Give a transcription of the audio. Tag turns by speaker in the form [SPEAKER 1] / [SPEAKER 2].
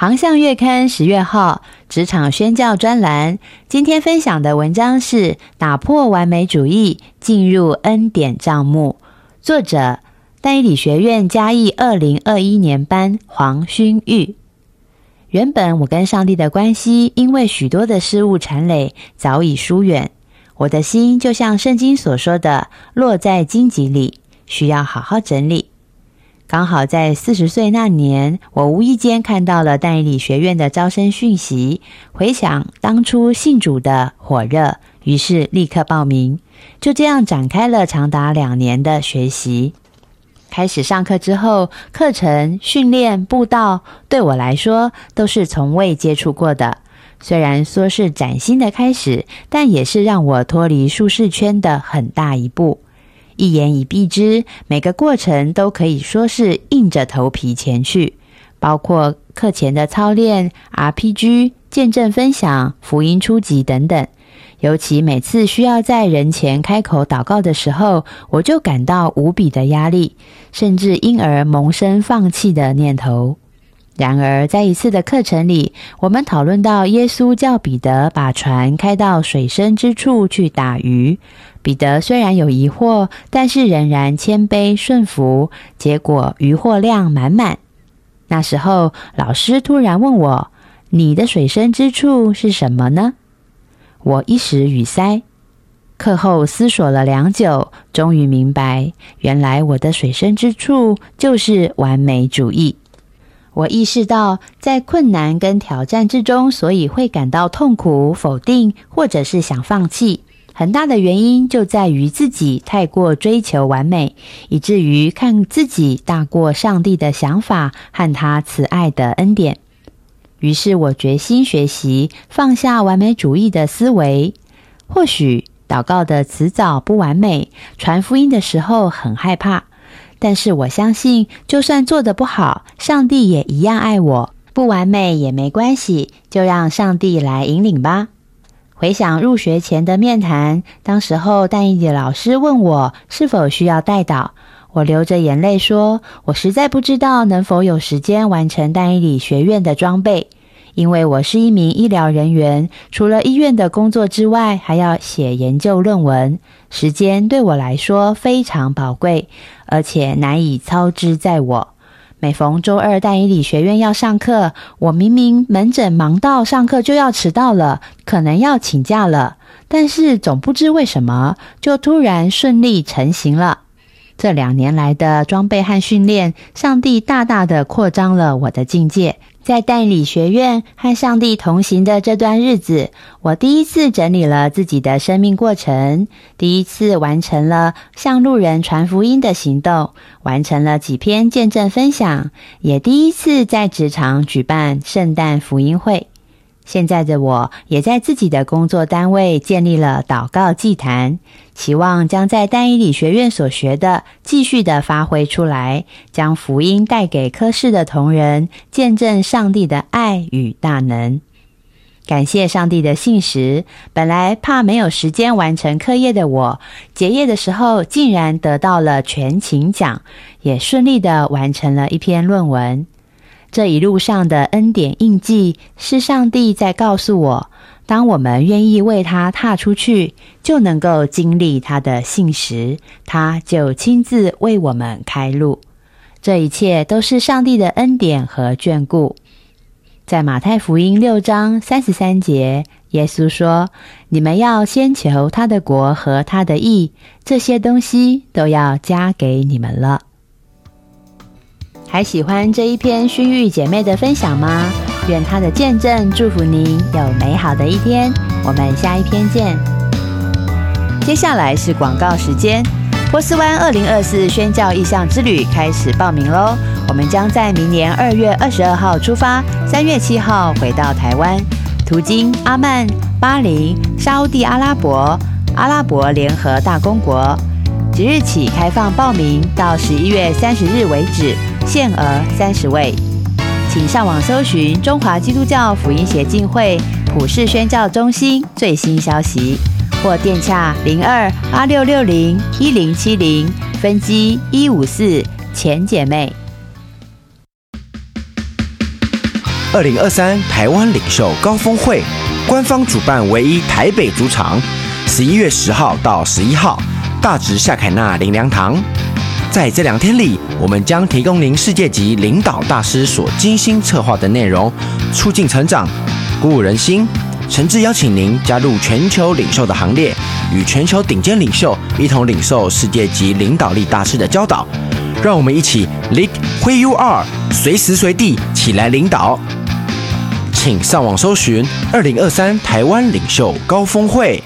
[SPEAKER 1] 航向月刊十月号职场宣教专栏，今天分享的文章是打破完美主义，进入恩典账目。作者：戴以理学院嘉义二零二一年班黄勋玉。原本我跟上帝的关系，因为许多的事物缠累，早已疏远。我的心就像圣经所说的，落在荆棘里，需要好好整理。刚好在四十岁那年，我无意间看到了代理学院的招生讯息，回想当初信主的火热，于是立刻报名。就这样展开了长达两年的学习。开始上课之后，课程、训练、布道对我来说都是从未接触过的。虽然说是崭新的开始，但也是让我脱离舒适圈的很大一步。一言以蔽之，每个过程都可以说是硬着头皮前去，包括课前的操练、RPG、见证分享、福音初级等等。尤其每次需要在人前开口祷告的时候，我就感到无比的压力，甚至因而萌生放弃的念头。然而，在一次的课程里，我们讨论到耶稣叫彼得把船开到水深之处去打鱼。彼得虽然有疑惑，但是仍然谦卑顺服。结果渔获量满满。那时候，老师突然问我：“你的水深之处是什么呢？”我一时语塞。课后思索了良久，终于明白，原来我的水深之处就是完美主义。我意识到，在困难跟挑战之中，所以会感到痛苦、否定，或者是想放弃。很大的原因就在于自己太过追求完美，以至于看自己大过上帝的想法和他慈爱的恩典。于是我决心学习放下完美主义的思维。或许祷告的词藻不完美，传福音的时候很害怕。但是我相信，就算做的不好，上帝也一样爱我。不完美也没关系，就让上帝来引领吧。回想入学前的面谈，当时候但一姐老师问我是否需要带导，我流着眼泪说：“我实在不知道能否有时间完成但一理学院的装备。”因为我是一名医疗人员，除了医院的工作之外，还要写研究论文，时间对我来说非常宝贵，而且难以操之在我。每逢周二大医理学院要上课，我明明门诊忙到上课就要迟到了，可能要请假了，但是总不知为什么，就突然顺利成行了。这两年来的装备和训练，上帝大大的扩张了我的境界。在代理学院和上帝同行的这段日子，我第一次整理了自己的生命过程，第一次完成了向路人传福音的行动，完成了几篇见证分享，也第一次在职场举办圣诞福音会。现在的我也在自己的工作单位建立了祷告祭坛，期望将在单一理学院所学的继续的发挥出来，将福音带给科室的同仁，见证上帝的爱与大能。感谢上帝的信实，本来怕没有时间完成课业的我，结业的时候竟然得到了全勤奖，也顺利的完成了一篇论文。这一路上的恩典印记，是上帝在告诉我：当我们愿意为他踏出去，就能够经历他的信实，他就亲自为我们开路。这一切都是上帝的恩典和眷顾。在马太福音六章三十三节，耶稣说：“你们要先求他的国和他的义，这些东西都要加给你们了。”还喜欢这一篇熏玉姐妹的分享吗？愿她的见证祝福您有美好的一天。我们下一篇见。接下来是广告时间。波斯湾二零二四宣教意向之旅开始报名喽！我们将在明年二月二十二号出发，三月七号回到台湾，途经阿曼、巴林、沙地阿拉伯、阿拉伯联合大公国。即日起开放报名，到十一月三十日为止，限额三十位。请上网搜寻中华基督教福音协进会普世宣教中心最新消息，或电洽零二八六六零一零七零分机一五四前姐妹。
[SPEAKER 2] 二零二三台湾领袖高峰会官方主办唯一台北主场，十一月十号到十一号，大直夏凯纳林良堂。在这两天里，我们将提供您世界级领导大师所精心策划的内容，促进成长，鼓舞人心。诚挚邀请您加入全球领袖的行列，与全球顶尖领袖一同领受世界级领导力大师的教导。让我们一起 lead w h you are，随时随地起来领导。请上网搜寻二零二三台湾领袖高峰会。